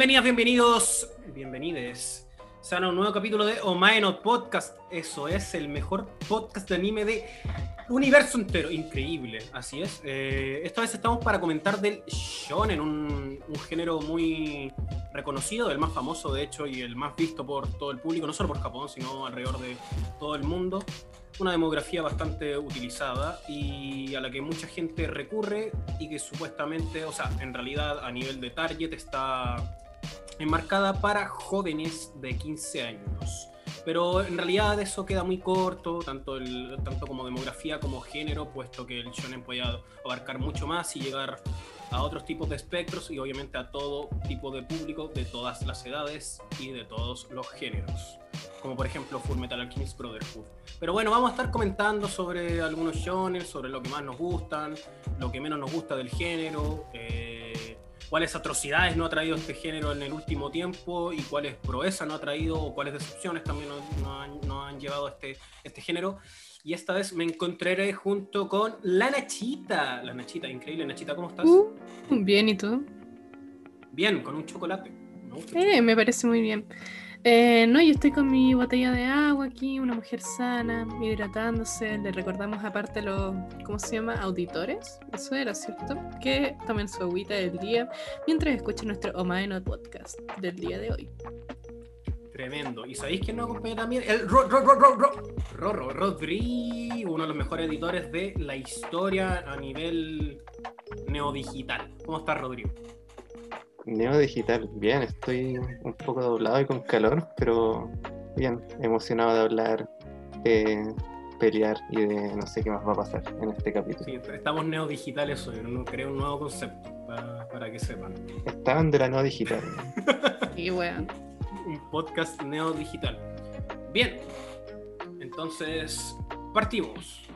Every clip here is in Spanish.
bienvenidas, bienvenidos, bienvenides. Sean a un nuevo capítulo de Omae no Podcast. Eso es el mejor podcast de anime de universo entero. Increíble, así es. Eh, esta vez estamos para comentar del shonen, un, un género muy reconocido, el más famoso de hecho y el más visto por todo el público, no solo por Japón, sino alrededor de todo el mundo una demografía bastante utilizada y a la que mucha gente recurre y que supuestamente, o sea, en realidad a nivel de target está enmarcada para jóvenes de 15 años. Pero en realidad eso queda muy corto, tanto, el, tanto como demografía como género, puesto que el shonen puede abarcar mucho más y llegar a otros tipos de espectros y obviamente a todo tipo de público de todas las edades y de todos los géneros como por ejemplo Full Metal Alchemist Brotherhood. Pero bueno, vamos a estar comentando sobre algunos shonen, sobre lo que más nos gustan, lo que menos nos gusta del género, eh, cuáles atrocidades no ha traído este género en el último tiempo y cuáles proezas no ha traído o cuáles decepciones también no, han, llevado este, este género. Y esta vez me encontraré junto con la Nachita. La Nachita, increíble. Nachita, ¿cómo estás? Uh, bien, ¿y tú? Bien, con un chocolate. Me, eh, me parece muy bien. Eh, no, yo estoy con mi botella de agua aquí, una mujer sana, hidratándose. Le recordamos aparte los, ¿cómo se llama? Auditores. Eso era, ¿cierto? Que tomen su agüita del día mientras escuchan nuestro Omaeno podcast del día de hoy. Tremendo. ¿Y sabéis quién nos acompaña también? El Rorro Rodri, uno de los mejores editores de la historia a nivel neodigital. ¿Cómo estás, Rodrigo? Neo Digital, bien, estoy un poco doblado y con calor, pero bien, emocionado de hablar, de pelear y de no sé qué más va a pasar en este capítulo. Sí, estamos neodigitales hoy, no creo un nuevo concepto para, que sepan. Estaban de la neo digital. y bueno. Un podcast neodigital. Bien, entonces partimos.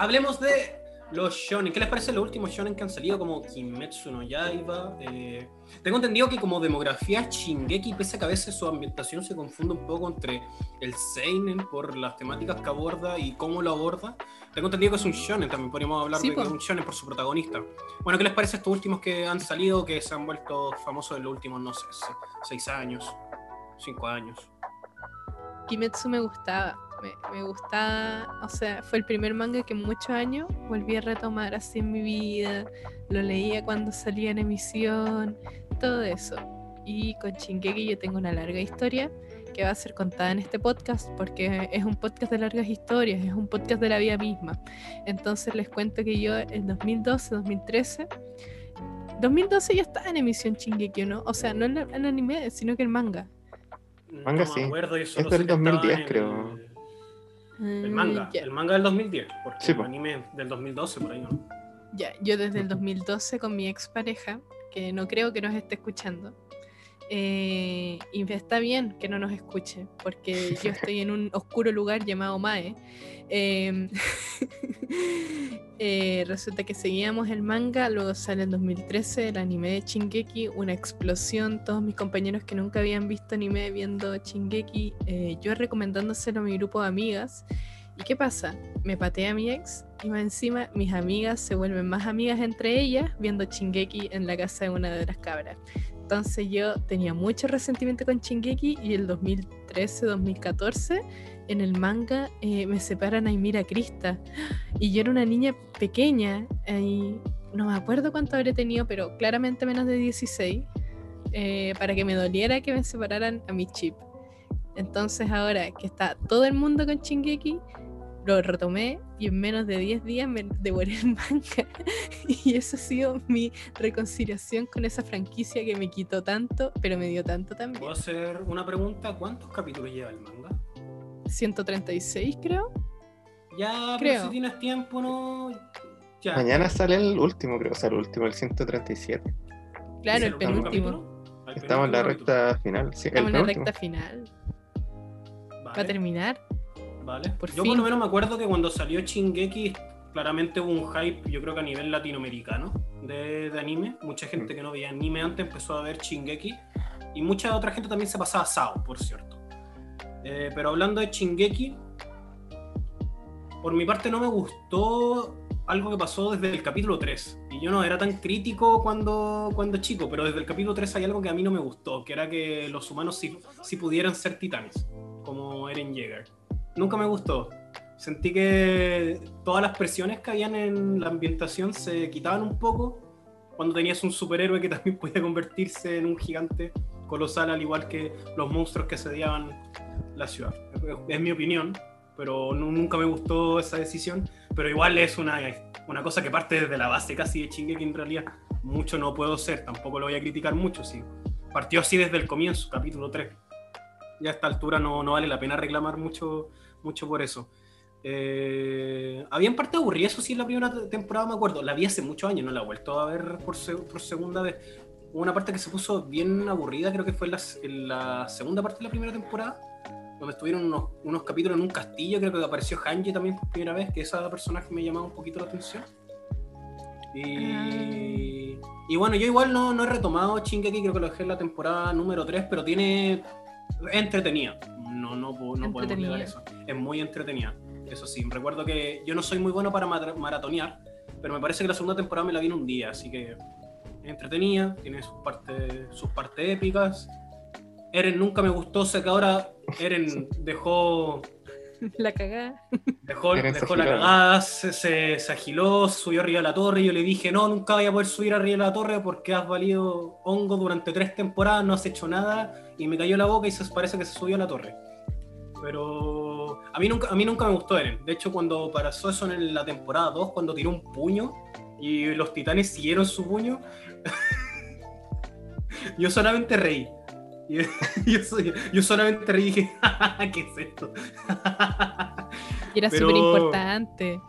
Hablemos de los shonen. ¿Qué les parece los últimos shonen que han salido como Kimetsu no Yaiba? Eh, tengo entendido que como demografía Shingeki, pese a que a veces su ambientación se confunde un poco entre el seinen por las temáticas que aborda y cómo lo aborda. Tengo entendido que es un shonen, también podríamos hablar de un shonen por su protagonista. Bueno, ¿qué les parece estos últimos que han salido, que se han vuelto famosos en los últimos, no sé, seis años, cinco años? Kimetsu me gustaba me, gusta, o sea, fue el primer manga que en muchos años volví a retomar así en mi vida, lo leía cuando salía en emisión, todo eso. Y con Shingeki yo tengo una larga historia que va a ser contada en este podcast porque es un podcast de largas historias, es un podcast de la vida misma. Entonces les cuento que yo en 2012, 2013, 2012 ya estaba en emisión Shingeki, ¿no? O sea, no el, el anime, sino que el manga. Manga sí. es del 2010, creo. El manga, mm, el manga del 2010, porque el anime del 2012 por ahí, ¿no? Ya, yo desde el 2012 con mi expareja, que no creo que nos esté escuchando, eh, y está bien que no nos escuche, porque yo estoy en un oscuro lugar llamado Mae. Em, eh, resulta que seguíamos el manga, luego sale en 2013 el anime de Chingeki, una explosión, todos mis compañeros que nunca habían visto anime viendo Chingeki, eh, yo recomendándoselo a mi grupo de amigas. ¿Y qué pasa? Me patea a mi ex y más encima mis amigas se vuelven más amigas entre ellas viendo Chingeki en la casa de una de las cabras. Entonces yo tenía mucho resentimiento con Shingeki y el 2013-2014 en el manga eh, me separan a Ymira Krista. Y yo era una niña pequeña, y no me acuerdo cuánto habré tenido, pero claramente menos de 16, eh, para que me doliera que me separaran a mi chip. Entonces ahora que está todo el mundo con Shingeki, lo retomé y en menos de 10 días me devoré el manga. y eso ha sido mi reconciliación con esa franquicia que me quitó tanto, pero me dio tanto también. ¿Puedo hacer una pregunta? ¿Cuántos capítulos lleva el manga? 136 creo. Ya, creo. pero si tienes tiempo, no... Mañana sale el último, creo, o sea, el último, el 137. Claro, el, penúltimo. Estamos en la recta final. Sí, Estamos en la recta final. Va a terminar. Yo por lo menos me acuerdo que cuando salió Shingeki, claramente hubo un hype, yo creo que a nivel latinoamericano, de, anime. Mucha gente mm. que no veía anime antes empezó a ver Shingeki. Y mucha otra gente también se pasaba a Sao, por cierto. Eh, pero hablando de Shingeki, por mi parte no me gustó algo que pasó desde el capítulo 3. Y yo no era tan crítico cuando, cuando chico, pero desde el capítulo 3 hay algo que a mí no me gustó, que era que los humanos sí, sí pudieran ser titanes, como Eren Jaeger. Nunca me gustó. Sentí que todas las presiones que habían en la ambientación se quitaban un poco cuando tenías un superhéroe que también podía convertirse en un gigante colosal, al igual que los monstruos que asediaban la ciudad. Es mi opinión, pero nunca me gustó esa decisión. Pero igual es una, una cosa que parte desde la base casi de Shingeki en realidad. Mucho no puedo ser, tampoco lo voy a criticar mucho, sí. Partió así desde el comienzo, capítulo 3. Ya a esta altura no, no vale la pena reclamar mucho, mucho por eso. Eh, había parte aburrida, eso sí, en la primera temporada, me acuerdo. La vi hace muchos años, no la he vuelto a ver por, por segunda vez. Hubo una parte que se puso bien aburrida, creo que fue en la, en la segunda parte de la primera temporada donde estuvieron unos, unos, capítulos en un castillo, creo que apareció Hanji también por primera vez, que esa personaje me llamaba un poquito la atención. Y, y bueno, yo igual no, no he retomado Shingeki, creo que lo dejé en la temporada número 3, pero tiene... es entretenida, no, no, no podemos negar eso. Es muy entretenida, eso sí. Recuerdo que yo no soy muy bueno para maratonear, pero me parece que la segunda temporada me la vi en un día, así que es entretenida, tiene sus partes, sus partes épicas Eren nunca me gustó, sé que ahora Eren dejó. La cagada. Dejó, dejó la cagada, se, se, agiló, subió arriba de la torre. Y yo le dije: No, nunca voy a poder subir arriba de la torre porque has valido hongo durante tres temporadas, no has hecho nada. Y me cayó la boca y se parece que se subió a la torre. Pero a mí nunca, a mí nunca me gustó Eren. De hecho, cuando pasó eso en la temporada 2, cuando tiró un puño y los titanes siguieron su puño, yo solamente reí. yo, solamente reí y dije, ¿qué es esto? y era súper importante.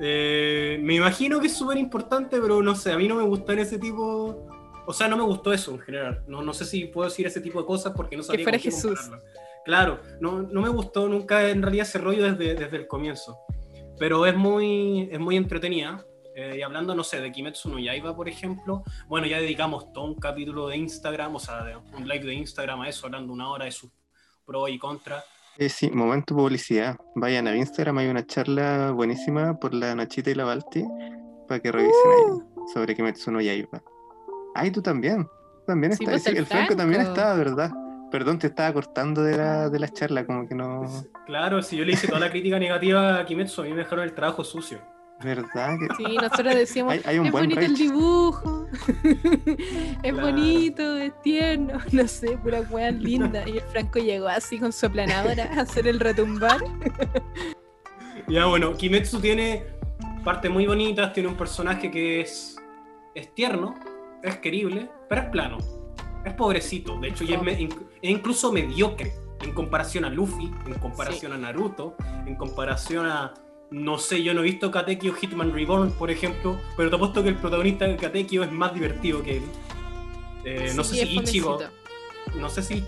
Eh, me imagino que es súper importante, pero no sé, a mí no me gustó en ese tipo. O sea, no me gustó eso en general. No, no sé si puedo decir ese tipo de cosas porque no sabía. Que fuera Jesús. Claro, no, no, me gustó nunca en realidad ese rollo desde, desde el comienzo. Pero es muy, es muy entretenida. Eh, y hablando, no sé, de Kimetsu no Yaiba, por ejemplo, bueno, ya dedicamos todo un capítulo de Instagram, o sea, un live de Instagram a eso, hablando una hora de sus pros y contras. Eh, sí, momento publicidad. Vayan a Instagram, hay una charla buenísima por la Nachita y la Balti para que revisen ahí uh. sobre Kimetsu no Yaiba. Ay, tú también. También está. Pues el, Franco. también estaba, ¿verdad? Perdón, te estaba cortando de la, de la charla, como que no. Claro, si yo le hice toda la crítica negativa a Kimetsu, a mí me dejaron el trabajo sucio. ¿Verdad? Sí, nosotros decíamos, es bonito el dibujo, es bonito, es tierno, no sé, pura weá linda. Y el Franco llegó así con su aplanadora a hacer el retumbar. Ya, bueno, Kimetsu tiene partes muy bonitas, tiene un personaje que es, es tierno, es querible, pero es plano, es pobrecito, de hecho, y es, incluso mediocre en comparación a Luffy, en comparación a Naruto, en comparación a no sé, yo no he visto Katekyo Hitman Reborn, por ejemplo, pero te apuesto que el protagonista de Katekyo es más divertido que él. Eh, no sé si Ichigo. No sé si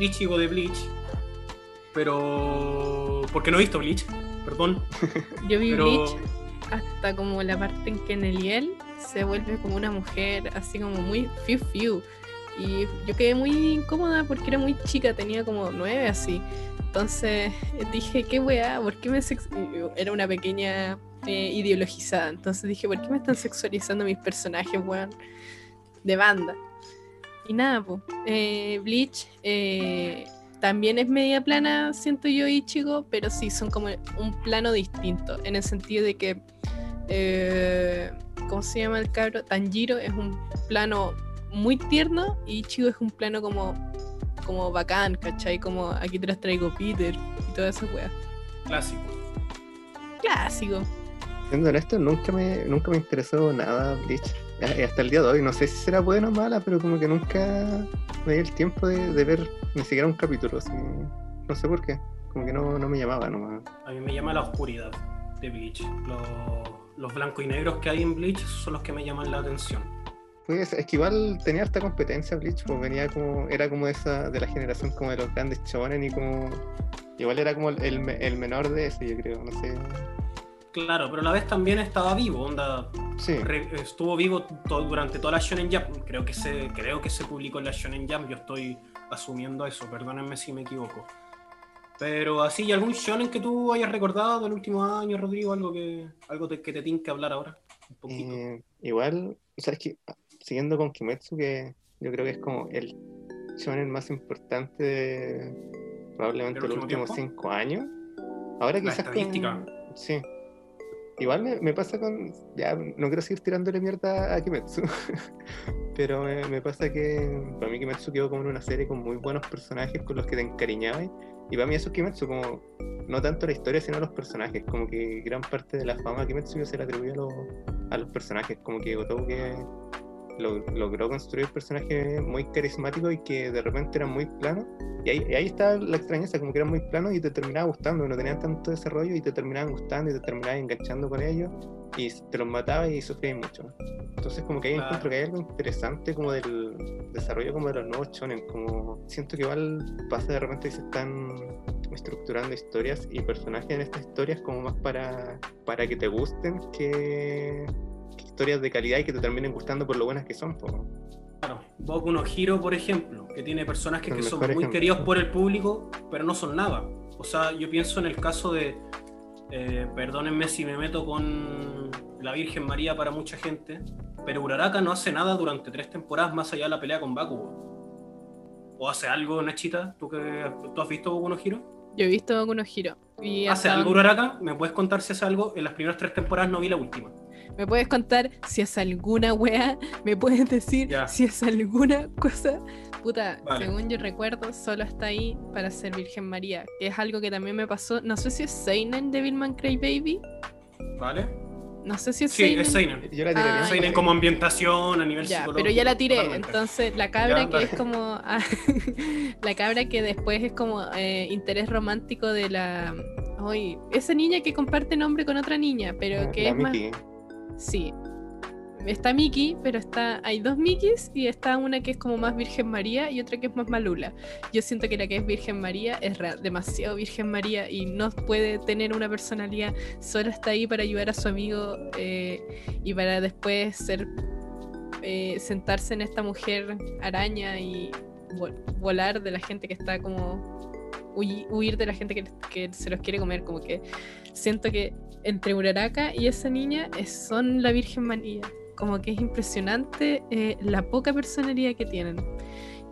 Ichigo de Bleach. Pero. Porque no he visto Bleach, perdón. Yo vi Bleach hasta como la parte en que Neliel se vuelve como una mujer así como muy fiu fiu. Y yo quedé muy incómoda porque era muy chica, tenía como nueve así. Entonces dije, ¿qué weá? ¿Por qué me Era una pequeña eh, ideologizada. Entonces dije, ¿por qué me están sexualizando mis personajes, weón? De banda. Y nada, pues. Bleach eh, también es media plana, siento yo, Ichigo, pero sí, son como un plano distinto. En el sentido de que. ¿Cómo se llama el cabro? Tanjiro es un plano muy tierno y Ichigo es un plano como como bacán, ¿cachai? Como aquí te las traigo Peter y toda esa weá. Clásico. Clásico. Siendo honesto, nunca me, nunca me interesó nada Bleach. Hasta el día de hoy, no sé si será buena o mala, pero como que nunca me di el tiempo de, ver ni siquiera un capítulo. Así. No sé por qué. Como que no, no me llamaba nomás. A mí me llama la oscuridad de Bleach. Los, los blancos y negros que hay en Bleach son los que me llaman la atención pues es que igual tenía harta competencia Bleach, pues venía como, era como esa de la generación como de los grandes chones y como, igual era como el, menor de ese, yo creo, no sé. Claro, pero a la vez también estaba vivo, onda. Sí. estuvo vivo durante toda la Shonen Jump. Creo que se, creo que se publicó en la Shonen Jump. Yo estoy asumiendo eso, perdónenme si me equivoco. Pero así, ¿y algún shonen que tú hayas recordado del último año, Rodrigo? Algo que algo te- que te tiene que hablar ahora. Un poquito. Eh, igual, o sea, es que siguiendo con Kimetsu, que yo creo que es como el shonen más importante de probablemente ¿Del los último últimos tiempo? cinco años. Ahora La quizás con-. Sí. Igual me, me pasa con. Ya, no quiero seguir tirándole mierda a Kimetsu. Pero me, me pasa que para mí Kimetsu quedó como en una serie con muy buenos personajes con los que te encariñabas. Y para mí eso es Kimetsu, como no tanto la historia, sino los personajes. Como que gran parte de la fama de Kimetsu yo se la atribuye a, los- a los personajes. Como que que lo- logró construir personajes muy carismáticos y que de repente eran muy planos. Y ahí, y ahí está la extrañeza, como que eran muy planos y te terminaba gustando, no tenían tanto desarrollo y te terminaban gustando y te terminabas enganchando con ellos y te los mataba y sufrías mucho. Entonces como que ahí Claro. encuentro que hay algo interesante como del desarrollo como de los nuevos shonen, como siento que igual pasa de repente que se están estructurando historias y personajes en estas historias como más para, para que te gusten que historias de calidad y que te terminen gustando por lo buenas que son. po. Claro, Boku no Hero, por ejemplo, que tiene personajes que son muy ejemplo. queridos por el público, pero no son nada. O sea, yo pienso en el caso de, eh, perdónenme si me meto con la Virgen María para mucha gente, pero Uraraka no hace nada durante tres temporadas más allá de la pelea con Bakugo. ¿O hace algo, Nachita? ¿Tú, que, ¿tú has visto Boku no Hero? Yo he visto Boku no Hero. Y ¿Hace hasta algo Uraraka? ¿Me puedes contar si hace algo? En las primeras tres temporadas no vi la última. ¿Me puedes contar si es alguna wea? ¿Me puedes decir Ya. si es alguna cosa? Puta, Vale. según yo recuerdo, solo está ahí para ser Virgen María. Que es algo que también me pasó. No sé si es Seinen Devilman Crybaby. ¿Vale? No sé si es Sí, Seinen. es Seinen. Yo la tiraría Ah, Seinen como ambientación a nivel Ya, psicológico. pero ya la tiré. totalmente. Entonces, la cabra Ya, que dale. es como. ah, la cabra que después es como eh, interés romántico de la. Ay, esa niña que comparte nombre con otra niña, pero Ah, que la es más. Sí. Está Miki, pero está hay dos Mikis y está una que es como más Virgen María y otra que es más Malula. Yo siento que la que es Virgen María es demasiado Virgen María y no puede tener una personalidad, solo está ahí para ayudar a su amigo eh, y para después ser eh, sentarse en esta mujer araña y vol- volar de la gente que está como huir de la gente que, que se los quiere comer, como que siento que entre Uraraka y esa niña es- son la Virgen María. Como que es impresionante eh, la poca personalidad que tienen.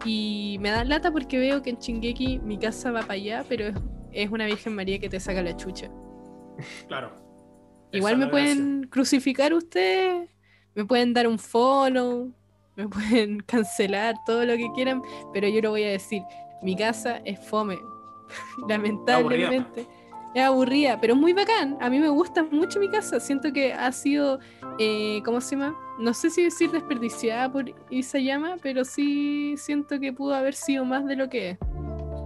Y me da lata porque veo que en Chingeki mi casa va para allá, pero es, es una Virgen María que te saca la chucha. Claro. Igual me gracia. pueden crucificar ustedes, me pueden dar un follow, me pueden cancelar todo lo que quieran, pero yo lo voy a decir, mi casa es fome, lamentablemente. Es aburrida, pero es muy bacán. A mí me gusta mucho mi casa. Siento que ha sido, eh, ¿cómo se llama? No sé si decir desperdiciada por Isayama, pero sí siento que pudo haber sido más de lo que es.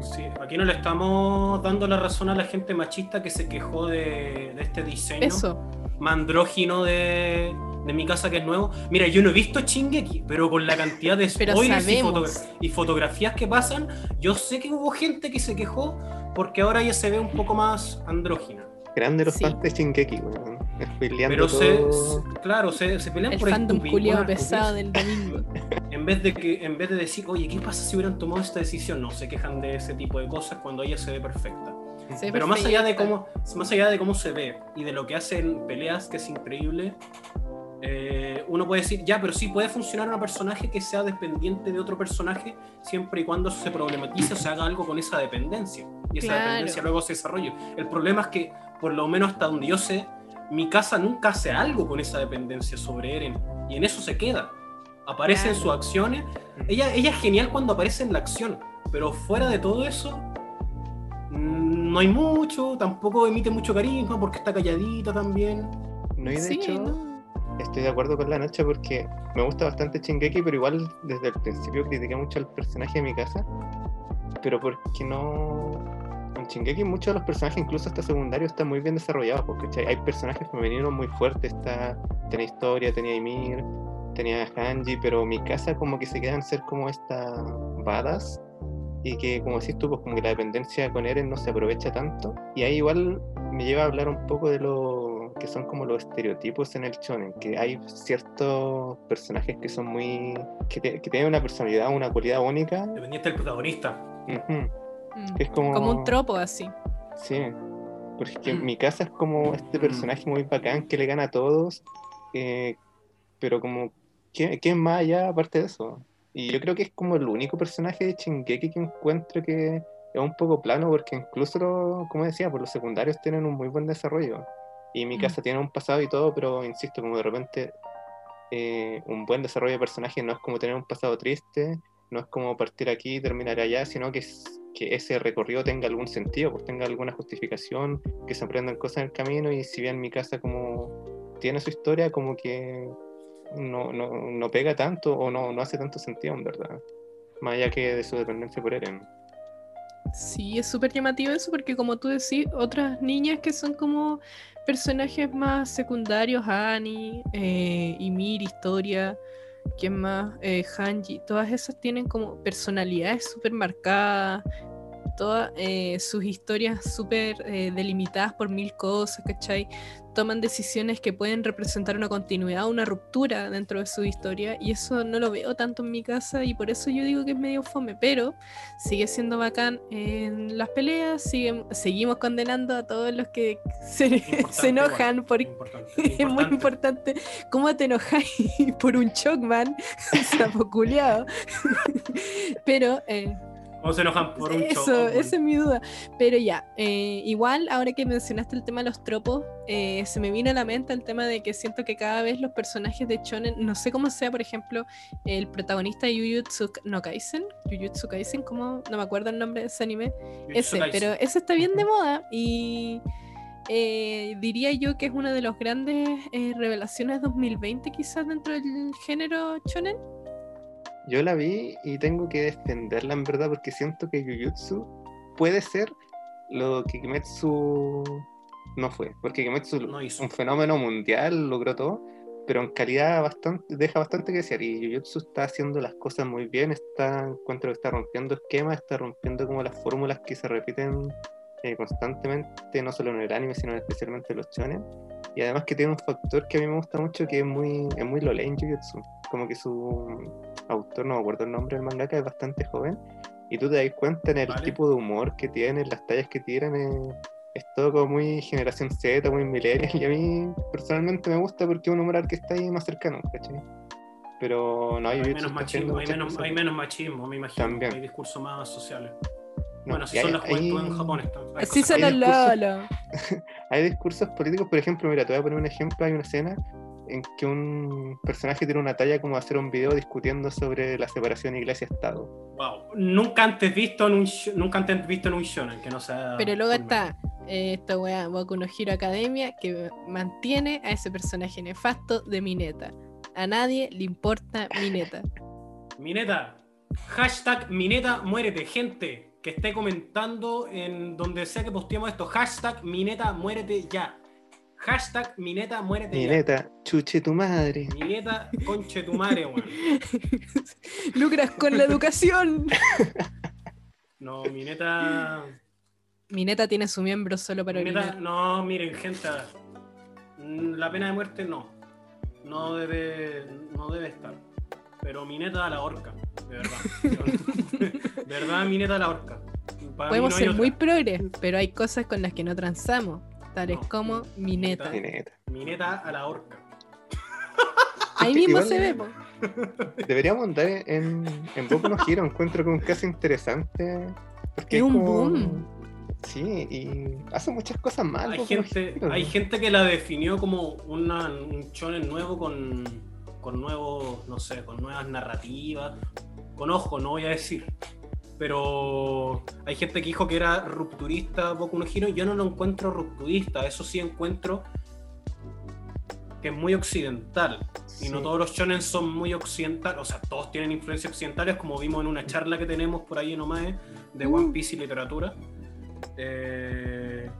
Sí, aquí no le estamos dando la razón a la gente machista que se quejó de, de este diseño Eso. mandrógino de, de mi casa que es nuevo. Mira, yo no he visto Chingeki, pero con la cantidad de spoilers y, sabemos. fotogra- y fotografías que pasan, yo sé que hubo gente que se quejó porque ahora ya se ve un poco más andrógina. Grande los Sí. fans de Shingeki, weón. Pero se, se- claro, se, se pelean El por fandom culiado pesado del domingo. En vez de que, en vez de decir, oye, ¿qué pasa si hubieran tomado esta decisión? No, se quejan de ese tipo de cosas cuando ella se ve perfecta. Se Pero más allá de cómo, más allá de cómo se ve y de lo que hacen peleas, que es increíble, eh, uno puede decir, ya, pero sí puede funcionar un personaje que sea dependiente de otro personaje siempre y cuando se problematice o se haga algo con esa dependencia. Y esa Claro. dependencia luego se desarrolle. El problema es que, por lo menos hasta donde yo sé, mi casa nunca hace algo con esa dependencia sobre Eren. Y en eso se queda. Aparece en sus acciones. Ella, ella es genial cuando aparece en la acción. Pero fuera de todo eso, mm, no hay mucho. Tampoco emite mucho carisma porque está calladita también. No, y de Sí, hecho, no. estoy de acuerdo con la noche porque me gusta bastante Shingeki, pero igual desde el principio critiqué mucho al personaje de mi casa. Pero porque no. En Shingeki muchos de los personajes, incluso hasta secundarios, están muy bien desarrollados. Porque hay personajes femeninos muy fuertes. Está, tenía historia, tenía Ymir, tenía Hanji, pero mi casa como que se queda en ser como esta badass. Y que, como decís tú, pues como que la dependencia con Eren no se aprovecha tanto. Y ahí igual me lleva a hablar un poco de lo que son como los estereotipos en el shonen, que hay ciertos personajes que son muy... que, te- que tienen una personalidad, una cualidad única. Dependiente del protagonista. Ujú. Mm. Es como... Como un tropo así. Sí, porque mi casa es como este personaje muy bacán que le gana a todos, eh, pero como, ¿qué, qué más allá aparte de eso? Y yo creo que es como el único personaje de Shingeki que encuentro que es un poco plano, porque incluso, lo- como decía, por los secundarios tienen un muy buen desarrollo. Y mi Mm. casa tiene un pasado y todo, pero insisto, como de repente eh, un buen desarrollo de personaje no es como tener un pasado triste, no es como partir aquí y terminar allá, sino que, es- que ese recorrido tenga algún sentido, pues tenga alguna justificación, que se aprendan cosas en el camino y si bien mi casa como tiene su historia, como que no, no, no pega tanto o no, no hace tanto sentido en verdad, más allá que de su dependencia por Eren. Sí, es súper llamativo eso porque como tú decís, otras niñas que son como personajes más secundarios, Annie, eh, Ymir, Historia, ¿quién más? Eh, Hanji, todas esas tienen como personalidades súper marcadas, todas eh, sus historias súper eh, delimitadas por mil cosas, ¿cachai? Toman decisiones que pueden representar una continuidad, una ruptura dentro de su historia y eso no lo veo tanto en mi casa y por eso yo digo que es medio fome, pero sigue siendo bacán en las peleas, sigue- seguimos condenando a todos los que se, se enojan igual, por... importante, Es muy importante cómo te enojáis por un Chocman, sapo. Pero eh, ¿Cómo se enojan por un eso, show? esa es mi duda. Pero ya, eh, igual ahora que mencionaste el tema de los tropos, eh, se me vino a la mente el tema de que siento que cada vez los personajes de Shonen, no sé cómo sea, por ejemplo, el protagonista de Jujutsu no Kaisen, Jujutsu Kaisen, como no me acuerdo el nombre de ese anime, ese, pero ese está bien de moda y eh, diría yo que es una de las grandes eh, revelaciones 2020 quizás dentro del género shonen. Yo la vi y tengo que defenderla en verdad porque siento que Jujutsu puede ser lo que Kimetsu no fue, porque Kimetsu No hizo. un fenómeno mundial, logró todo, pero en calidad bastante, deja bastante que desear. Y Jujutsu está haciendo las cosas muy bien, está, encuentro que está rompiendo esquemas, está rompiendo como las fórmulas que se repiten eh, constantemente, no solo en el anime, sino especialmente en los shonen. Y además que tiene un factor que a mí me gusta mucho, que es muy, es muy lole en Jujutsu. Como que su autor, no me acuerdo el nombre del mangaka, es bastante joven. Y tú te das cuenta en el Vale. tipo de humor que tiene, las tallas que tiran, eh, es todo como muy generación Z, muy millennial, y a mí personalmente me gusta porque es un humor al que está ahí más cercano, ¿cachai? Pero no hay Hay menos machismo, hay menos, hay menos machismo, me imagino. También. Hay discursos más sociales. no, bueno, si son hay- las juventudes hay- en Japón. están- Así son los discursos-. Hay discursos políticos, por ejemplo, mira, te voy a poner un ejemplo, hay una escena en que un personaje tiene una talla como hacer un video discutiendo sobre la separación iglesia-estado. Wow. Nunca antes visto en un nunca antes visto en un shonen que no sea. Pero luego está eh, esta weá Boku no Hero Academia que mantiene a ese personaje nefasto de Mineta. A nadie le importa Mineta. Mineta. Hashtag Mineta muérete. Gente que esté comentando en donde sea que posteemos esto. Hashtag Mineta muérete ya. Hashtag Mineta muérete Mi ya. neta, chuche tu madre. Mineta conche tu madre, weón. Lucras con la educación. No, Mineta. Mineta tiene su miembro solo para Mineta, orinar. no, miren, gente. mm, La pena de muerte no. No debe, no debe estar. Pero Mineta a la horca, de verdad. De verdad, Mineta a la horca. Para Podemos no ser otra. muy progres, pero hay cosas con las que no transamos, tales No. como Mineta. Mi neta. Mineta a la horca. Ahí mismo Igual- se ve. po. Deberíamos andar en, en Boku no Hero, encuentro que es un caso interesante. Porque Es un como- boom. Sí, y hace muchas cosas mal. Hay gente, Hero. hay gente que la definió como una, un shonen nuevo con, con nuevos, no sé, con nuevas narrativas. Con ojo, no voy a decir. Pero hay gente que dijo que era rupturista Boku no Hero. Yo no lo encuentro rupturista. Eso sí encuentro que es muy occidental. Y no todos los shonen son muy occidentales. O sea, todos tienen influencias occidentales, como vimos en una charla que tenemos por ahí en Omae de Uh. One Piece y literatura. Eh,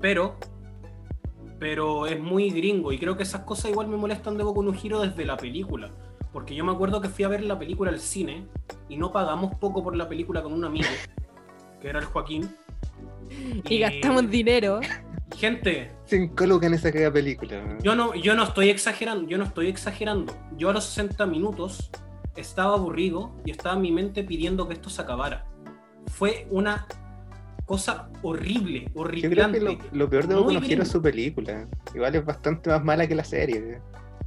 pero, pero es muy gringo y creo que esas cosas igual me molestan de Boku no Hero desde la película. Porque yo me acuerdo que fui a ver la película al cine y no pagamos poco por la película con un amigo, que era el Joaquín. Y gastamos dinero. Gente, Cinco lucas en esa película. yo no, yo no estoy exagerando, yo no estoy exagerando. Yo a los 60 minutos estaba aburrido y estaba en mi mente pidiendo que esto se acabara. fue una cosa horrible, Yo horripilante. creo que lo, lo peor de Boku no Hero es su película. Igual es bastante más mala que la serie.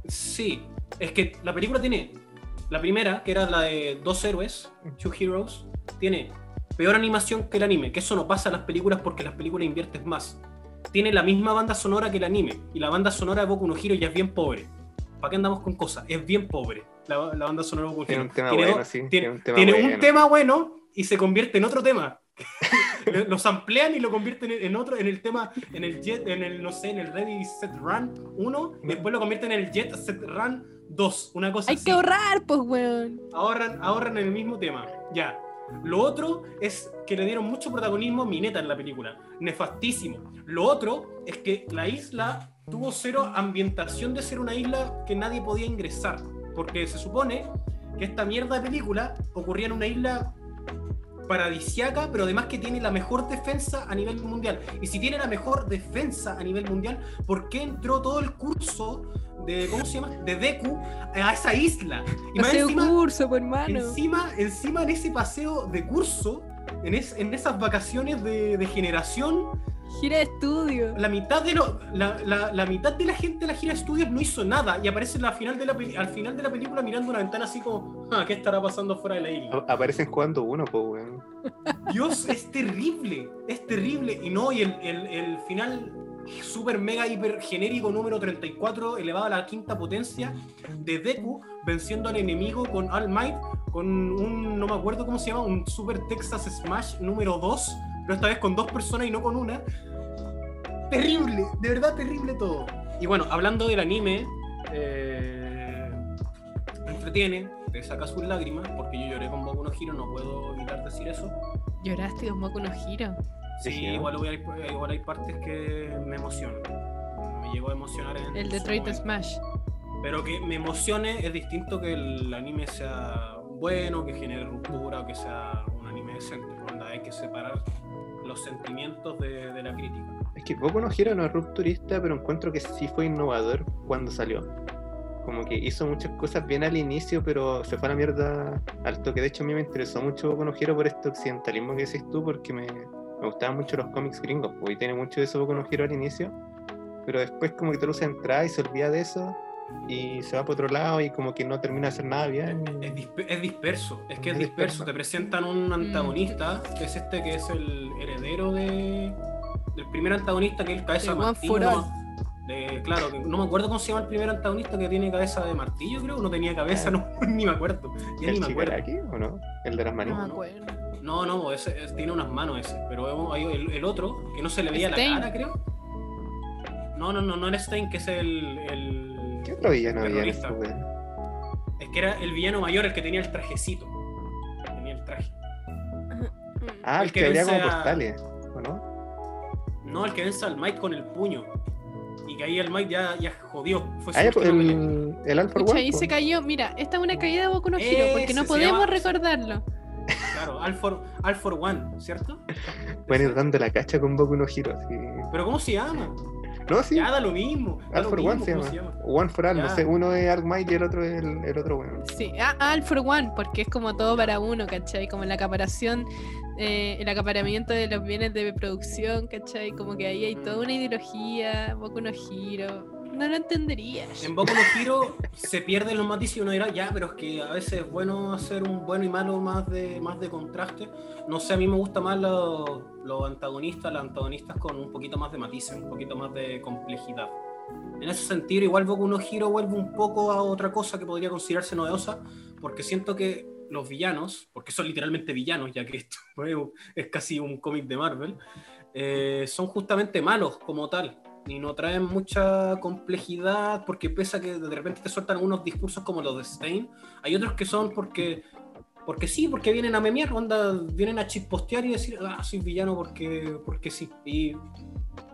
Sí, es que la película tiene. La primera, que era la de Dos Héroes, Two Heroes, tiene peor animación que el anime, que eso no pasa en las películas porque las películas inviertes más. Tiene la misma banda sonora que el anime, y la banda sonora de Boku no Hero ya es bien pobre. ¿Para qué andamos con cosas? Es bien pobre la, la banda sonora de Boku no Tiene un tema Tiene bueno, sí. tiene, Tiene un tema tiene un bueno. tema bueno y se convierte en otro tema. lo lo samplean y lo convierten en, otro, en el tema, en el Jet, en el, no sé, en el Ready Set Run 1, y después lo convierten en el Jet Set Run 2, una cosa Hay así. que ahorrar, pues, weón. Ahorran, ahorran en el mismo tema. Ya. Lo otro es que le dieron mucho protagonismo a Mineta en la película. Nefastísimo. Lo otro es que la isla tuvo cero ambientación de ser una isla que nadie podía ingresar. Porque se supone que esta mierda de película ocurría en una isla paradisiaca, pero además que tiene la mejor defensa a nivel mundial. Y si tiene la mejor defensa a nivel mundial, ¿por qué entró todo el curso de, ¿cómo se llama? De Deku a esa isla? Y más Paseo encima, curso, hermano. encima, encima en ese paseo de curso, en, es- en esas vacaciones de, de generación, Gira de estudio. la mitad de lo- la, la- la mitad de la gente de la gira de estudios no hizo nada y aparece en la final de la peli- al final de la película mirando una ventana así como, "Ah, ¿qué estará pasando fuera de la isla? Aparecen jugando uno, pues, weón. Dios, es terrible, es terrible. Y no, y el, el- el final super mega hiper genérico número 34 elevado a la quinta potencia de Deku venciendo al enemigo con All Might con un, no me acuerdo cómo se llama, un Super Texas Smash número 2, pero esta vez con dos personas y no con una. Terrible, de verdad terrible todo. Y bueno, hablando del anime, eh, entretiene, te saca sus lágrimas, porque yo lloré con Boku no Hero, no puedo evitar decir eso. Lloraste con Boku no Hero. Sí, Sí, igual, voy a- igual hay partes que me emocionan. Me llegó a emocionar en El Detroit momento. Smash. Pero que me emocione es distinto que el anime sea bueno, que genere ruptura, o que sea un anime decente. Onda, hay que separar los sentimientos de, de la crítica. Es que Boku no Hero no es rupturista, pero encuentro que sí fue innovador cuando salió. Como que hizo muchas cosas bien al inicio, pero se fue a la mierda al toque. De hecho, a mí me interesó mucho Boku no Hero por este occidentalismo que decís tú, porque me, me gustaban mucho los cómics gringos. pues, y tiene mucho de eso Boku no Hero al inicio, pero después como que te lo usa y se olvida de eso y se va por otro lado y como que no termina de hacer nada bien. Es, dispe- es disperso, es que es Es disperso. disperso. Te presentan un antagonista, que es este que es el heredero de, del primer antagonista, que es el cabeza De martillo. ¿no? De- claro, que no me acuerdo cómo se llama el primer antagonista que tiene cabeza de martillo, creo. No tenía cabeza, no, ni me acuerdo. Ya ni ¿El me acuerdo. Shigaraki o no? ¿El de las No manitas? me acuerdo. No, no, ese, ese tiene unas manos ese. Pero hay el, el otro, que no se le veía Stein. la cara, creo. No, no, no, no era Stein, que es el. el ¿Qué otro villano había en? Es que era el villano mayor, el que tenía el trajecito. Tenía el traje. Ah, El el que que abría como portales, ¿o no? No, el que vence al Mike con el puño. Y que ahí el Mike ya, ya jodió. Fue su Ah, ya, pues, pelea. el, el All for Pucha, One, ahí pues. se cayó. Mira, esta es una caída de Boku no Hero porque Ese no podemos llama- recordarlo. Claro, All for, All for One, ¿cierto? Ir dando la cacha con Boku no Hero. así. Pero ¿cómo se llama? No, sí. Ya da lo mismo. da All lo for mismo One se llama. One for All, no sé, uno es All Might y el otro es el, el otro weón. Sí, ah, All for One, porque es como todo para uno, ¿cachai? Como la acaparación, eh, el acaparamiento de los bienes de producción, ¿cachai? Como que ahí hay toda una ideología, Boku no Hero. No lo entenderías. En Boku no Hero se pierden los matices y uno dirá, ya, pero es que a veces es bueno hacer un bueno y malo más de, más de contraste. No sé, a mí me gustan más los, los antagonistas, las antagonistas con un poquito más de matices, un poquito más de complejidad. En ese sentido, igual Boku no Hero vuelve un poco a otra cosa que podría considerarse novedosa, porque siento que los villanos, porque son literalmente villanos, ya que esto es casi un cómic de Marvel, eh, son justamente malos como tal y no traen mucha complejidad porque pese a que de repente te sueltan algunos discursos como los de Stein, hay otros que son porque porque sí, porque vienen a memear, onda, vienen a chispostear y decir, ah, soy villano porque, porque sí. Y,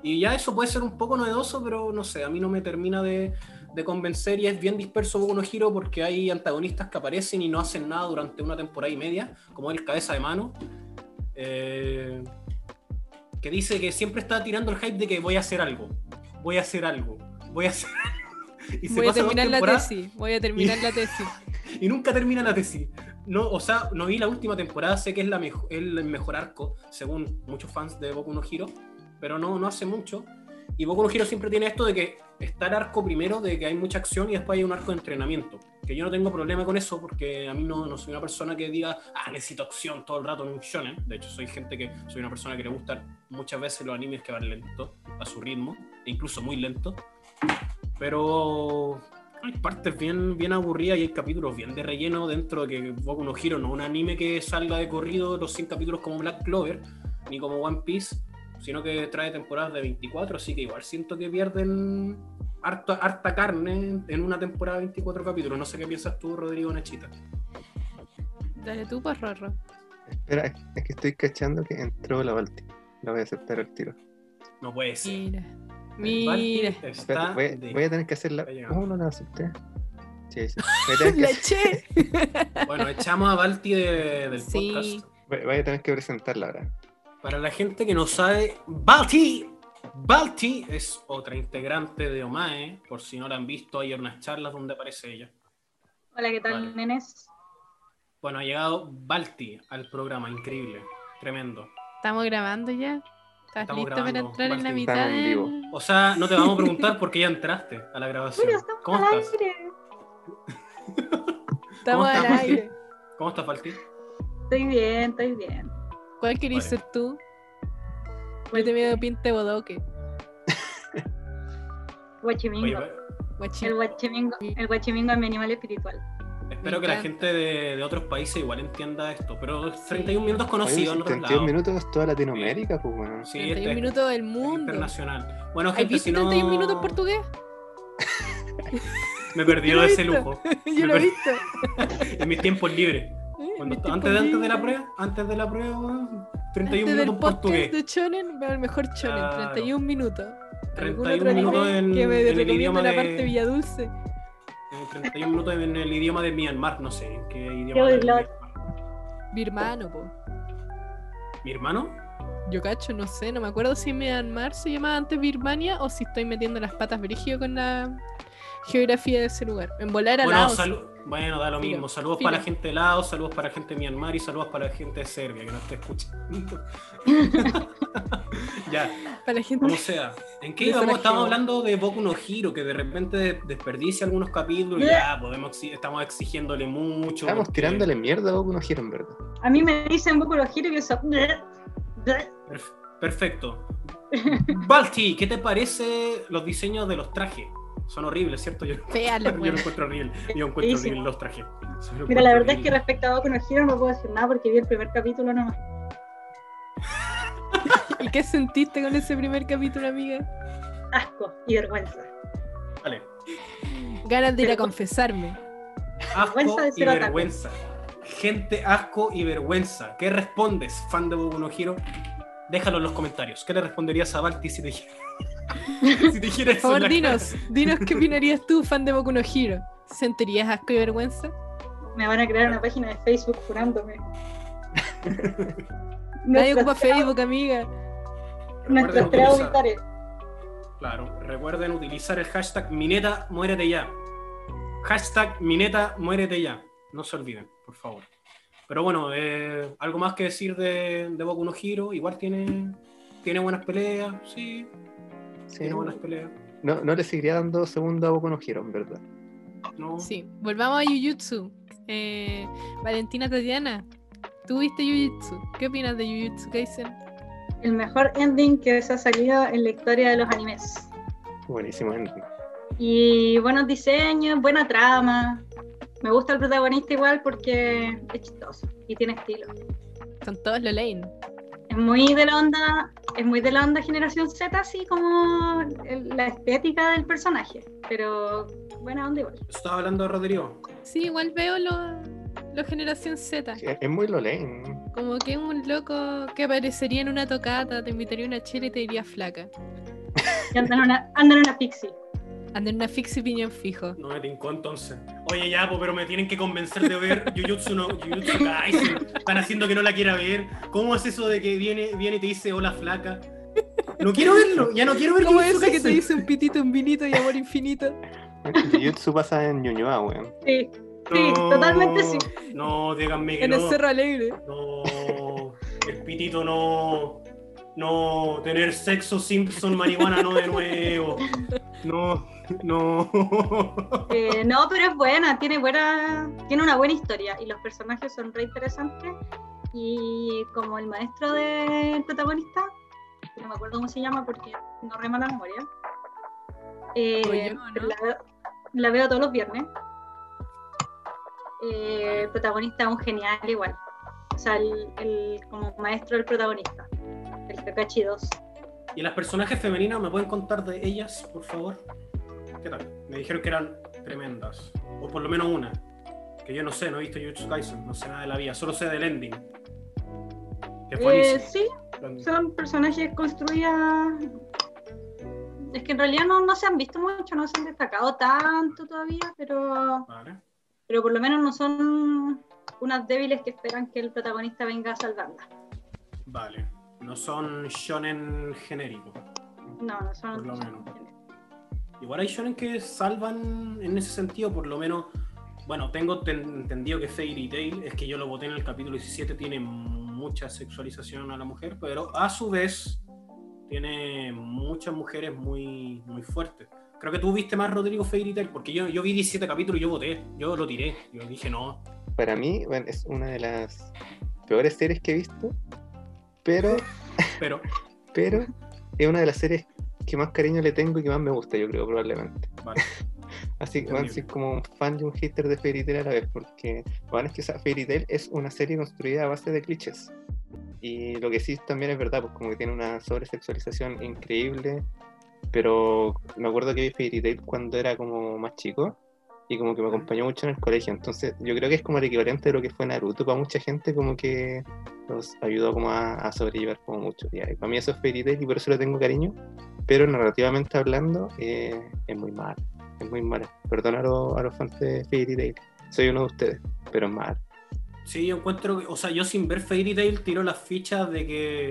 y ya eso puede ser un poco novedoso, pero no sé, a mí no me termina de, de convencer y es bien disperso Boku no Hero porque hay antagonistas que aparecen y no hacen nada durante una temporada y media, como el cabeza de mano. Eh, que dice que siempre está tirando el hype de que voy a hacer algo, voy a hacer algo, voy a hacer algo. Y se Voy a terminar la tesis, voy a terminar la tesis. y nunca termina la tesis. No, o sea, no vi la última temporada, sé que es la mejo- el mejor arco, según muchos fans de Boku no Hero, pero no, no hace mucho. Y Boku no Hero siempre tiene esto de que está el arco primero, de que hay mucha acción y después hay un arco de entrenamiento. Que yo no tengo problema con eso porque a mí no, no soy una persona que diga, ah, necesito acción todo el rato en un shonen. De hecho, soy gente que, soy una persona que le gustan muchas veces los animes que van lento, a su ritmo, e incluso muy lento. Pero hay partes bien, bien aburridas y hay capítulos bien de relleno dentro de que Boku no Hero no un anime que salga de corrido los 100 capítulos como Black Clover, ni como One Piece, sino que trae temporadas de 24, así que igual siento que pierden harta, harta carne en una temporada de 24 capítulos. No sé qué piensas tú, Rodrigo Nachita. Dale tú, pues, Rorro. Espera, es que estoy cachando que entró la Balti. La voy a aceptar al tiro. No puede ser. Mira. Balti Mira. Está voy, a- de- voy a tener que hacerla. está llegando. ¿Cómo no la acepté? Sí, sí. Voy a tener que, La eché. Bueno, echamos a Balti de- del Sí. podcast. voy- a tener que presentarla ahora. Para la gente que no sabe, Balti, Balti es otra integrante de Omae. Por si no la han visto, hay unas charlas donde aparece ella. Hola, ¿qué tal, Vale. nenes? Bueno, ha llegado Balti al programa, increíble, tremendo. Estamos grabando ya. ¿Estás Estamos listo para grabando, entrar en la mitad Estamos en vivo. O sea, no te vamos a preguntar porque ya entraste a la grabación. Bueno, estamos ¿Cómo al estás? aire. Estamos al aire. ¿Cómo estás, Balti? Estoy bien, estoy bien. ¿Cuál querís Vale. ser tú? Yo te miedo pinte bodoque. Guachimingo. Oye, el guachimingo, el guachimingo es mi animal espiritual. Espero que la gente de, de otros países igual entienda esto. Pero 31 minutos Oye, conocidos en otros 31 lados. minutos toda Latinoamérica, pues bueno. Sí, 31 este es minutos del mundo. internacional. Bueno, ¿Has gente, visto si no... 31 minutos portugués? Me lo he ese visto. lujo. Yo Me lo he per- visto. En mis tiempos libres. Cuando- tiempo antes, de, antes de la prueba, antes de la prueba, weón, 31 Antes del minutos podcast portugués. de Chonen, el mejor Chonen, Claro. 31 minutos. ¿Algún 31 otro anime minutos en- que me en el idioma la de- parte Villadulce? Eh, 31 minutos en el idioma de Myanmar, no sé en qué idioma. Qué de hermano, po. ¿Mi hermano? Yo cacho, no sé, no me acuerdo si Myanmar se llamaba antes Birmania o si estoy metiendo las patas brígido con la geografía de ese lugar. En volar a Bueno, Laos. bueno, da lo Filo, mismo. Saludos filo. para la gente de Laos, saludos para la gente de Myanmar y saludos para la gente de Serbia que no esté escuchando. ya, Para la gente. como sea. ¿En qué íbamos? Estábamos hablando de Boku no Hero, que de repente desperdicia algunos capítulos y ya podemos estamos exigiéndole mucho. Estamos porque- tirándole mierda a Boku no Hero, en verdad. A mí me dicen Boku no Hero que eso. Perf- Perfecto. Balti, ¿qué te parece los diseños de los trajes? Son horribles, ¿cierto? Yo, Feale, yo lo encuentro horrible. Yo encuentro Feísimo. horrible los trajes. Lo Mira, la verdad es que respecto a Boku no Hero no puedo decir nada porque vi el primer capítulo nomás. ¿Y qué sentiste con ese primer capítulo, amiga? Asco y vergüenza. Vale. Ganas de ir a confesarme. Asco Vergüenza y vergüenza. Gente, asco y vergüenza. ¿Qué respondes, fan de Boku no Hero? Déjalo en los comentarios. ¿Qué le responderías a Balti si te dijera, si te dijera Por favor, la dinos, dinos qué opinarías tú, fan de Boku no Hero. ¿Sentirías asco y vergüenza? Me van a crear una página de Facebook jurándome. Nadie ocupa Facebook, amiga. Recuerden tres claro, recuerden utilizar el hashtag Mineta muérete ya. Hashtag Mineta muérete ya. No se olviden, por favor. Pero bueno, eh, algo más que decir de, de Boku no Hero. Igual tiene, tiene buenas peleas, sí, Sí, tiene buenas peleas. no, no le seguiría dando segundo a Boku no Hero, en verdad. No, Sí, volvamos a Jujutsu. Eh, Valentina Tatiana, ¿tú viste Jujutsu? ¿Qué opinas de Jujutsu Kaisen? El mejor ending que se ha salido en la historia de los animes. Buenísimo ending. Y buenos diseños, buena trama. Me gusta el protagonista igual porque es chistoso y tiene estilo. Son todos lo leen. Es muy de la onda, es muy de la onda generación Z, así como el- la estética del personaje. Pero buena onda igual. estaba hablando de Rodrigo. Sí, igual veo lo, lo generación Z. Sí, es muy lo leen. Como que un loco que aparecería en una tocata, te invitaría a una chela y te diría flaca. Y andan una, andan en una pixie. Anda en una fixie piñón fijo. No me tincó entonces. Oye, ya, po, pero me tienen que convencer de ver Jujutsu no Jujutsu Kaisen. Están haciendo que no la quiera ver. ¿Cómo es eso de que viene, viene y te dice hola flaca? No quiero verlo, ya no quiero ver Como Jujutsu eso que te dice un pitito, un vinito y amor infinito. Jujutsu pasa en Ñuñoa, weón. Sí, Sí, No, totalmente sí. No, díganme que En no. el Cerro Alegre. No, el pitito no. No, tener sexo Simpson marihuana no de nuevo. No, no. Eh, no, pero es buena, tiene buena, tiene una buena historia y los personajes son re interesantes. Y como el maestro del protagonista, que no me acuerdo cómo se llama porque no rema la memoria, eh, Soy yo, ¿no? la, veo, la veo todos los viernes. Eh, el protagonista es un genial igual. O sea, el, el- como maestro del protagonista, Kakashi 2. ¿Y las personajes femeninas me pueden contar de ellas, por favor? ¿Qué tal? Me dijeron que eran tremendas. O por lo menos una. Que yo no sé, no he visto Jujutsu Kaisen, no sé nada de la vida, solo sé del ending. Que Eh, sí, son personajes construidas. Es que en realidad no, no se han visto mucho, no se han destacado tanto todavía, pero, Vale. pero por lo menos no son unas débiles que esperan que el protagonista venga a salvarla. Vale. No son shonen genéricos. No, no son. Por lo menos. Igual hay shonen que salvan en ese sentido, por lo menos. Bueno, tengo ten- entendido que Fairy Tail, es que yo lo voté en el capítulo 17, tiene mucha sexualización a la mujer, pero a su vez tiene muchas mujeres muy, muy fuertes. Creo que tú viste más, Rodrigo, Fairy Tail, porque yo, yo vi 17 capítulos y yo voté, yo lo tiré, yo dije no. Para mí, bueno, es una de las peores series que he visto, pero, Pero, pero es una de las series que más cariño le tengo y que más me gusta, yo creo, probablemente. vale, Así que, bueno, soy como un fan y un hater de Fairy Tail a la vez, porque, bueno, es que esa Fairy Tail es una serie construida a base de clichés. Y lo que sí también es verdad, pues como que tiene una sobresexualización increíble, pero me acuerdo que vi Fairy Tail cuando era como más chico, y como que me acompañó mucho en el colegio, entonces yo creo que es como el equivalente de lo que fue Naruto para mucha gente, como que los ayudó como a, a sobrellevar como mucho. Y para mí eso es Fairy Tail y por eso le tengo cariño, pero narrativamente hablando eh, es muy mal es muy mala. Perdón a, los- a los fans de Fairy Tail. Soy uno de ustedes, pero es mal. Sí, yo encuentro, que- o sea, yo sin ver Fairy Tail tiro las fichas de que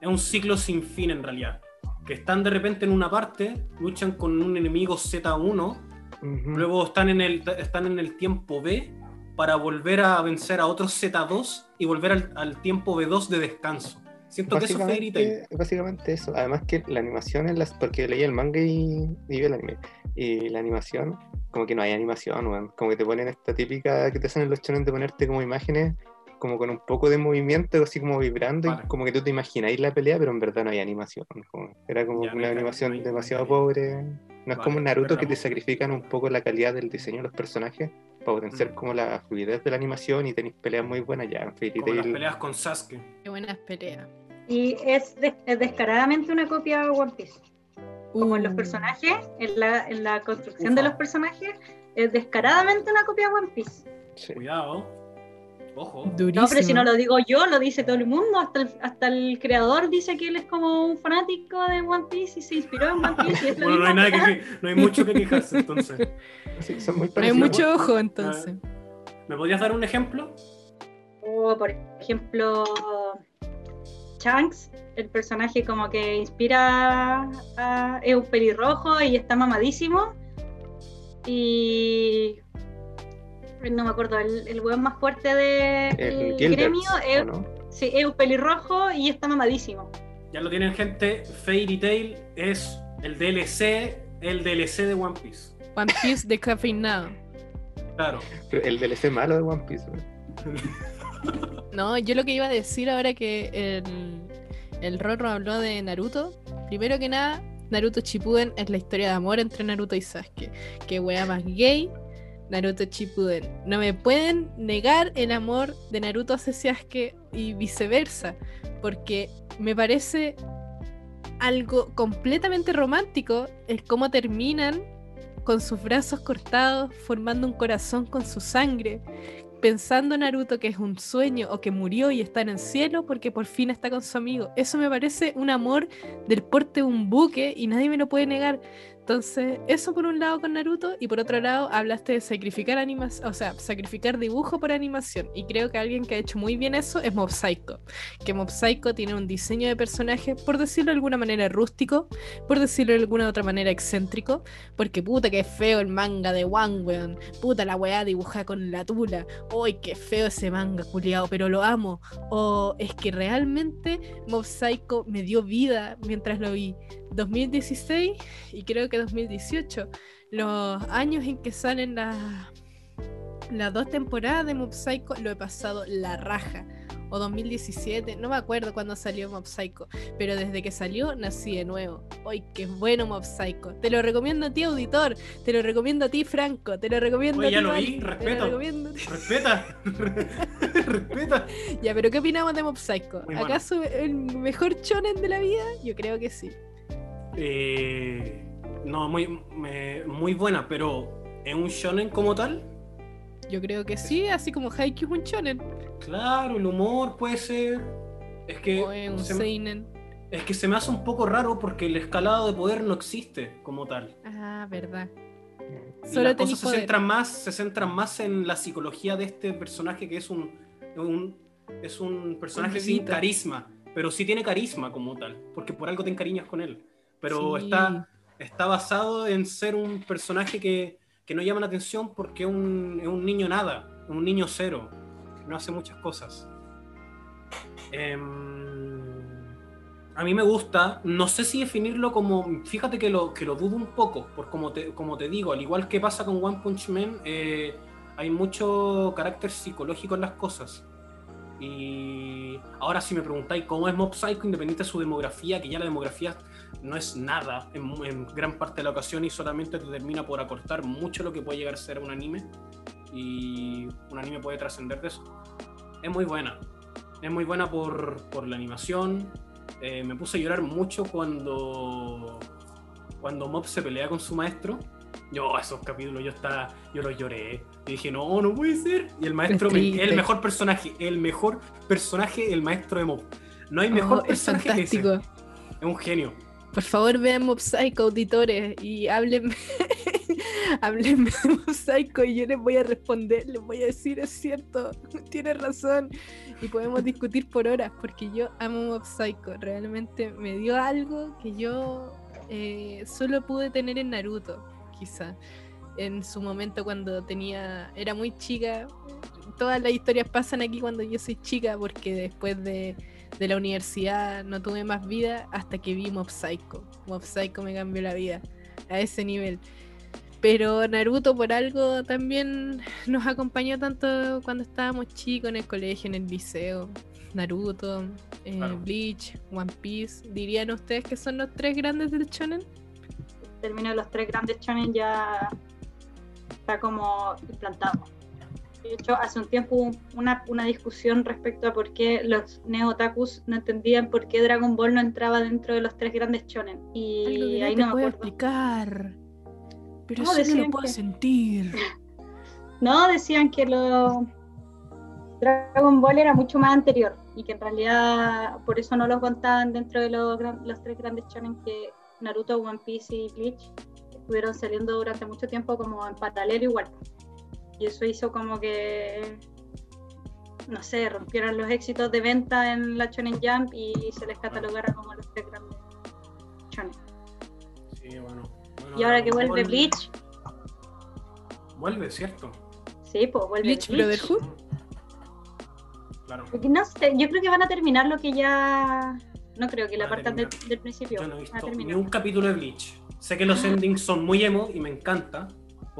es un ciclo sin fin en realidad. Que están de repente en una parte, luchan con un enemigo Z1, Luego están en el, están en el tiempo B para volver a vencer a otros Z2 y volver al, al tiempo B2 de descanso. Siento que eso es Fairy Tail. Básicamente, eso. Además que la animación en las. Porque leí el manga y, y vi el anime. Y la animación, como que no hay animación. Como que te ponen esta típica que te hacen en los chones de ponerte como imágenes, como con un poco de movimiento, así como vibrando, Vale. y como que tú te imagináis la pelea, pero en verdad no hay animación. como- era como Ya, una animación demasiado pobre. No es Vale, como en Naruto que te sacrifican un poco la calidad del diseño de los personajes para potenciar Mm. como la fluidez de la animación y tenéis peleas muy buenas ya. En Fairy Como las Tail- peleas con Sasuke. Qué buenas peleas. Y es, des- es descaradamente una copia de One Piece. Como en los Uh, personajes, en la, en la construcción de los personajes, es descaradamente una copia de One Piece. sí. Cuidado. Ojo. Durísimo. No, pero si no lo digo yo, lo dice todo el mundo. Hasta el, hasta el creador dice que él es como un fanático de One Piece y se inspiró en One Piece. Y es la Bueno, no hay, nada que, no hay mucho que quejarse entonces. Sí, son muy Hay mucho ojo entonces. ¿Me podrías dar un ejemplo? O, por ejemplo, Shanks, el personaje como que inspira a. es un pelirrojo y está mamadísimo. Y. No me acuerdo, el, el weón más fuerte del El Gilbert, gremio es, ¿o no? sí, es un pelirrojo y está mamadísimo. Ya lo tienen gente, Fairy Tail es el DLC, el DLC de One Piece. One Piece descafeinado. Claro. Pero el DLC malo de One Piece, weón. No, yo lo que iba a decir ahora que el, el Rorro habló de Naruto. Primero que nada, Naruto Shippuden es la historia de amor entre Naruto y Sasuke. Qué wea más gay. Naruto Shippuden. No me pueden negar el amor de Naruto hacia Sasuke y viceversa. Porque me parece algo completamente romántico el cómo terminan con sus brazos cortados, formando un corazón con su sangre, pensando en Naruto que es un sueño o que murió y está en el cielo porque por fin está con su amigo. Eso me parece un amor del porte de un buque y nadie me lo puede negar. Entonces, eso por un lado con Naruto y por otro lado hablaste de sacrificar animación, o sea, sacrificar dibujo por animación. Y creo que alguien que ha hecho muy bien eso es Mob Psycho, que Mob Psycho tiene un diseño de personaje, por decirlo de alguna manera rústico, por decirlo de alguna otra manera excéntrico, porque puta que feo el manga de One Weon, puta la weá dibujada con la tula, uy, qué feo ese manga, culiado, pero lo amo, o es que realmente Mob Psycho me dio vida mientras lo vi. 2016 y creo que 2018, los años en que salen las las dos temporadas de Mob Psycho lo he pasado la raja. O 2017, no me acuerdo cuándo salió Mob Psycho, pero desde que salió nací de nuevo. ¡Ay, qué bueno Mob Psycho! Te lo recomiendo a ti, auditor. Te lo recomiendo a ti, Franco. Te lo recomiendo Oye, a ti. ya lo vi, respeto. Respeta. Respeta. Ya, pero ¿qué opinamos de Mob Psycho? Muy bueno. ¿Acaso el mejor chonen de la vida? Yo creo que sí. Eh, no, muy, me- muy buena, pero ¿es un shonen como tal? Yo creo que sí, así como Haikyuu es un chonen. Claro, el humor puede ser. Es que, O es un se, seinen. es que se me hace un poco raro porque el escalado de poder no existe como tal. Ah, verdad. Solo las se centran, más, se centran más en la psicología de este personaje que es un, un- es un personaje Un sin carisma, pero sí tiene carisma como tal, porque por algo te encariñas con él. Pero Sí. está, está basado en ser un personaje que, que no llama la atención porque es un, es un niño nada, un niño cero, que no hace muchas cosas. Em, a mí me gusta, no sé si definirlo como, fíjate que lo, que lo dudo un poco, por como te, como te digo, al igual que pasa con One Punch Man, eh, hay mucho carácter psicológico en las cosas. Y ahora si me preguntáis cómo es Mob Psycho, independiente de su demografía, que ya la demografía no es nada en, en gran parte de la ocasión y solamente te termina por acortar mucho lo que puede llegar a ser un anime. Y un anime puede trascender de eso. Es muy buena. Es muy buena por, por la animación. Eh, me puse a llorar mucho cuando, cuando Mob se pelea con su maestro. Yo, esos capítulos, yo estaba, yo los lloré. Y dije, no, no puede ser. Y el maestro, Es me- el mejor personaje, el mejor personaje, el maestro de Mob. No hay mejor Oh, es personaje que ese. Es un genio. Por favor, vean Mob Psycho, auditores, y háblenme, háblenme de Mob Psycho y yo les voy a responder, les voy a decir, es cierto, tienes razón. Y podemos discutir por horas, porque yo amo Mob Psycho. Realmente me dio algo que yo eh, solo pude tener en Naruto, quizá. En su momento cuando tenía, era muy chica. Todas las historias pasan aquí cuando yo soy chica, porque después de de la universidad no tuve más vida hasta que vi Mob Psycho. Mob Psycho me cambió la vida a ese nivel. Pero Naruto por algo también nos acompañó tanto cuando estábamos chicos en el colegio, en el liceo. Naruto, eh, Claro. Bleach, One Piece. ¿Dirían ustedes que son los tres grandes del shonen? El término de los tres grandes shonen ya está como implantado. De hecho, hace un tiempo hubo una, una discusión respecto a por qué los neo-otakus no entendían por qué Dragon Ball no entraba dentro de los tres grandes shonen. Algo Y que ahí no me puedo acuerdo. explicar. Pero No, decían lo puedo que- sentir. No, decían que lo Dragon Ball era mucho más anterior y que en realidad por eso no los contaban dentro de los, los tres grandes shonen que Naruto, One Piece y Bleach estuvieron saliendo durante mucho tiempo como en paralelo igual. Y eso hizo como que, no sé, rompieran los éxitos de venta en la Shonen Jump y se les catalogara como los tres grandes shonen. Sí, bueno. Bueno, Y ahora que vuelve Bleach, Vuelve, ¿cierto? sí, pues vuelve Bleach Bleach. Brotherhood. Claro. Porque No sé, yo creo que van a terminar lo que ya. No creo que la partan del, principio. Yo no he visto ni un capítulo de Bleach. Sé que los endings son muy emo y me encanta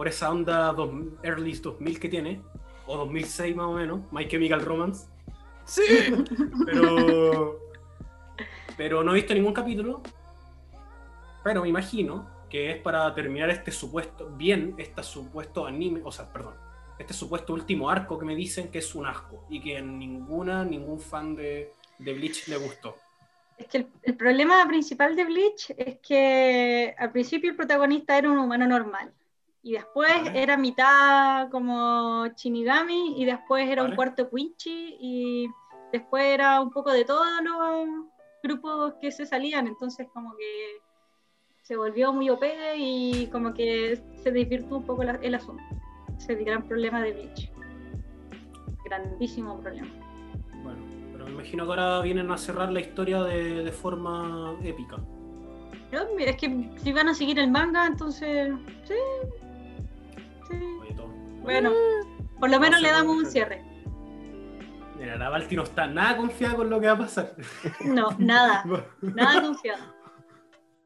por esa onda dos, early 2000 que tiene, o 2006 más o menos, My Chemical Romance. Sí. Pero, pero no he visto ningún capítulo. Pero me imagino que es para terminar este supuesto, bien, este supuesto anime, o sea, perdón, este supuesto último arco que me dicen que es un asco y que ninguna, ningún fan de, de Bleach le gustó. Es que el, el problema principal de Bleach es que al principio el protagonista era un humano normal. Y después Vale. era mitad como Shinigami, y después era Vale. un cuarto Quincy, y después era un poco de todos los grupos que se salían. Entonces, como que se volvió muy OP y como que se desvirtuó un poco la- el asunto. Ese es el gran problema de Bleach. Grandísimo problema. Bueno, pero me imagino que ahora vienen a cerrar la historia de, de forma épica. Pero es que si van a seguir el manga, entonces. Sí. Bueno, por lo No menos le damos un cierre. Mira, la Balti no está nada confiada con lo que va a pasar. No, nada. Nada confiado.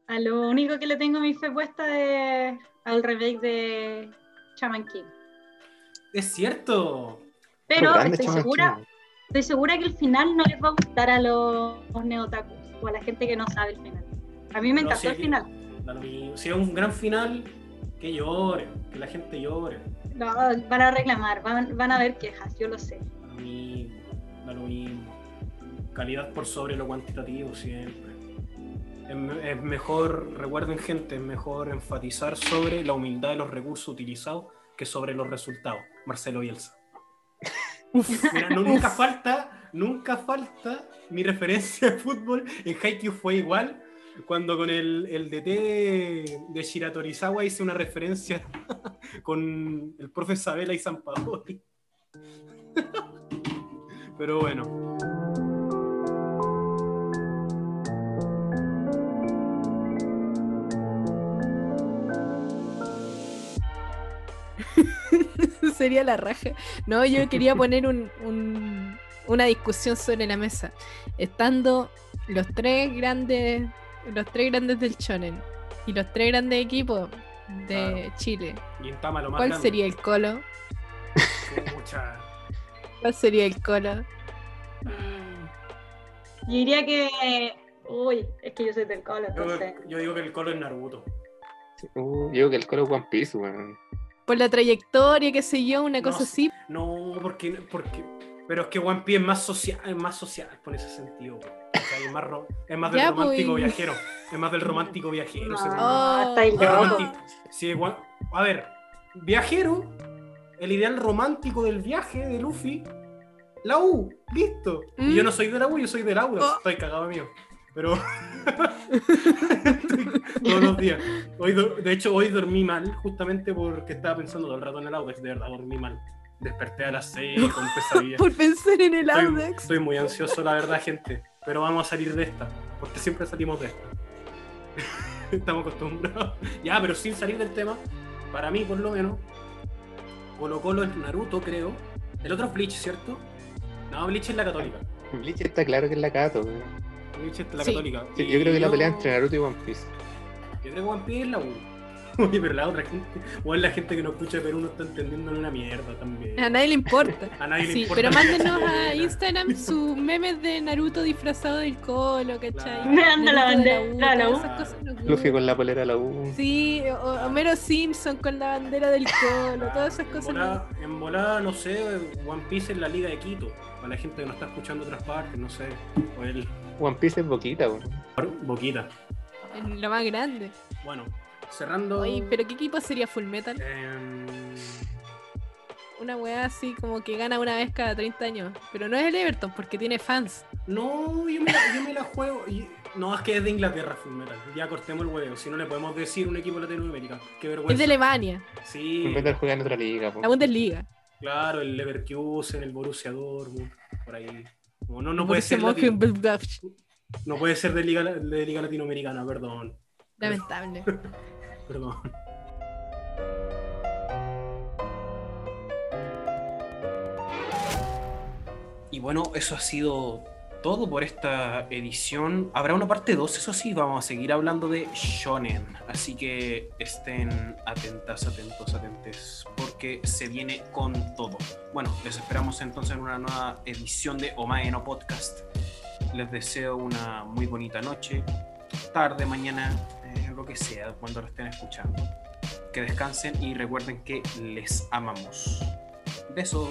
A lo único que le tengo mi fe puesta es al remake de Shaman King. es cierto. Pero estoy Shaman segura, King. estoy segura que el final no les va a gustar a los, los neotakus o a la gente que no sabe el final. A mí me No, encantó sí, el final. Si es un gran final, que llore, que la gente llore. No, van a reclamar, van, van a haber quejas, yo lo sé. Da lo mismo, da lo mismo. Calidad por sobre lo cuantitativo siempre. Es, me- es mejor, recuerden gente, es mejor enfatizar sobre la humildad de los recursos utilizados que sobre los resultados. Marcelo Bielsa. Mira, no- nunca falta, nunca falta mi referencia de fútbol en Haikyuu fue igual cuando con el, el DT de, Shiratorizawa hice una referencia con el profe Sabela y San Paoli. Pero bueno, Sería la raja. No, yo quería poner un- un- una discusión sobre la mesa. Estando los tres grandes, los tres grandes del Shonen y los tres grandes equipos de Claro. Chile, Gintama lo más ¿cuál grande. sería el colo? Pucha. ¿Cuál sería el colo? Yo diría que. Uy, es que yo soy del colo, Yo, entonces. yo digo que el colo es Naruto. Uh, yo digo que el colo es One Piece, weón. Por la trayectoria, qué sé yo, una No cosa así. No, porque, porque. Pero es que One Piece es más social, es más social por ese sentido. po. Sea, es, más ro- es más del Ya, romántico pues. viajero. Es más del romántico viajero. No, ese tipo. Oh. romanti- sí, gua- a ver, viajero, el ideal romántico del viaje de Luffy, la U, listo. Mm. Y yo no soy de la U, yo soy del Audax. Oh. Estoy cagado mío. Pero Estoy todos los días. Hoy, do- de hecho, hoy dormí mal, justamente porque estaba pensando todo el rato en el Audax. De verdad, dormí mal. Desperté a las 6 con pesadillas. Por pensar en el Estoy, Audax. estoy muy ansioso, la verdad, gente. Pero vamos a salir de esta, porque siempre salimos de esta. Estamos acostumbrados. Ya, pero sin salir del tema, para mí, por lo menos, Colo Colo es Naruto, creo. El otro es Bleach, ¿cierto? No, Bleach es la católica. Bleach está claro que es la Kato, weón. Bleach es la Sí. católica. Sí, yo creo que la pelea entre Naruto y One Piece. Yo creo que One Piece es la U. Oye, pero la otra gente, o la gente que no escucha Perú no está entendiendo una mierda también. A nadie le importa. A nadie le Sí, importa pero mándenos a Instagram sus memes de Naruto disfrazado del colo, ¿cachai? Claro. Me anda la de bandera, U, la U. Luffy con la polera de la U. Sí, o- Homero Simpson con la bandera del colo, todas esas En cosas. volada, en volada, no sé, One Piece es la liga de Quito. Para la gente que no está escuchando otras partes, no sé. O el One Piece es boquita, weón. Boquita. En lo más grande. Bueno, cerrando. Oye, pero ¿qué equipo sería Full Metal? em, Una weá así como que gana una vez cada 30 años. Pero no es el Everton porque tiene fans. no, yo me, la, yo me la juego. y- no, es que es de Inglaterra Full Metal. Ya cortemos el huevo. Si no le podemos decir un equipo latinoamericano. Qué vergüenza. Es de Alemania, Sí, de juega en otra liga, po. la Bundesliga. claro, el Leverkusen, el Borussia Dortmund, por ahí. No, no, no puede ser. no puede ser de liga, de liga latinoamericana, perdón. Lamentable. Perdón. Y bueno, eso ha sido todo por esta edición. Habrá una parte 2, eso sí, vamos a seguir hablando de Shonen. Así que estén atentas, atentos, atentes, porque se viene con todo. Bueno, les esperamos entonces en una nueva edición de Omae no Podcast. Les deseo una muy bonita noche, tarde, mañana, lo que sea, cuando lo estén escuchando. Que descansen y recuerden que les amamos. Besos.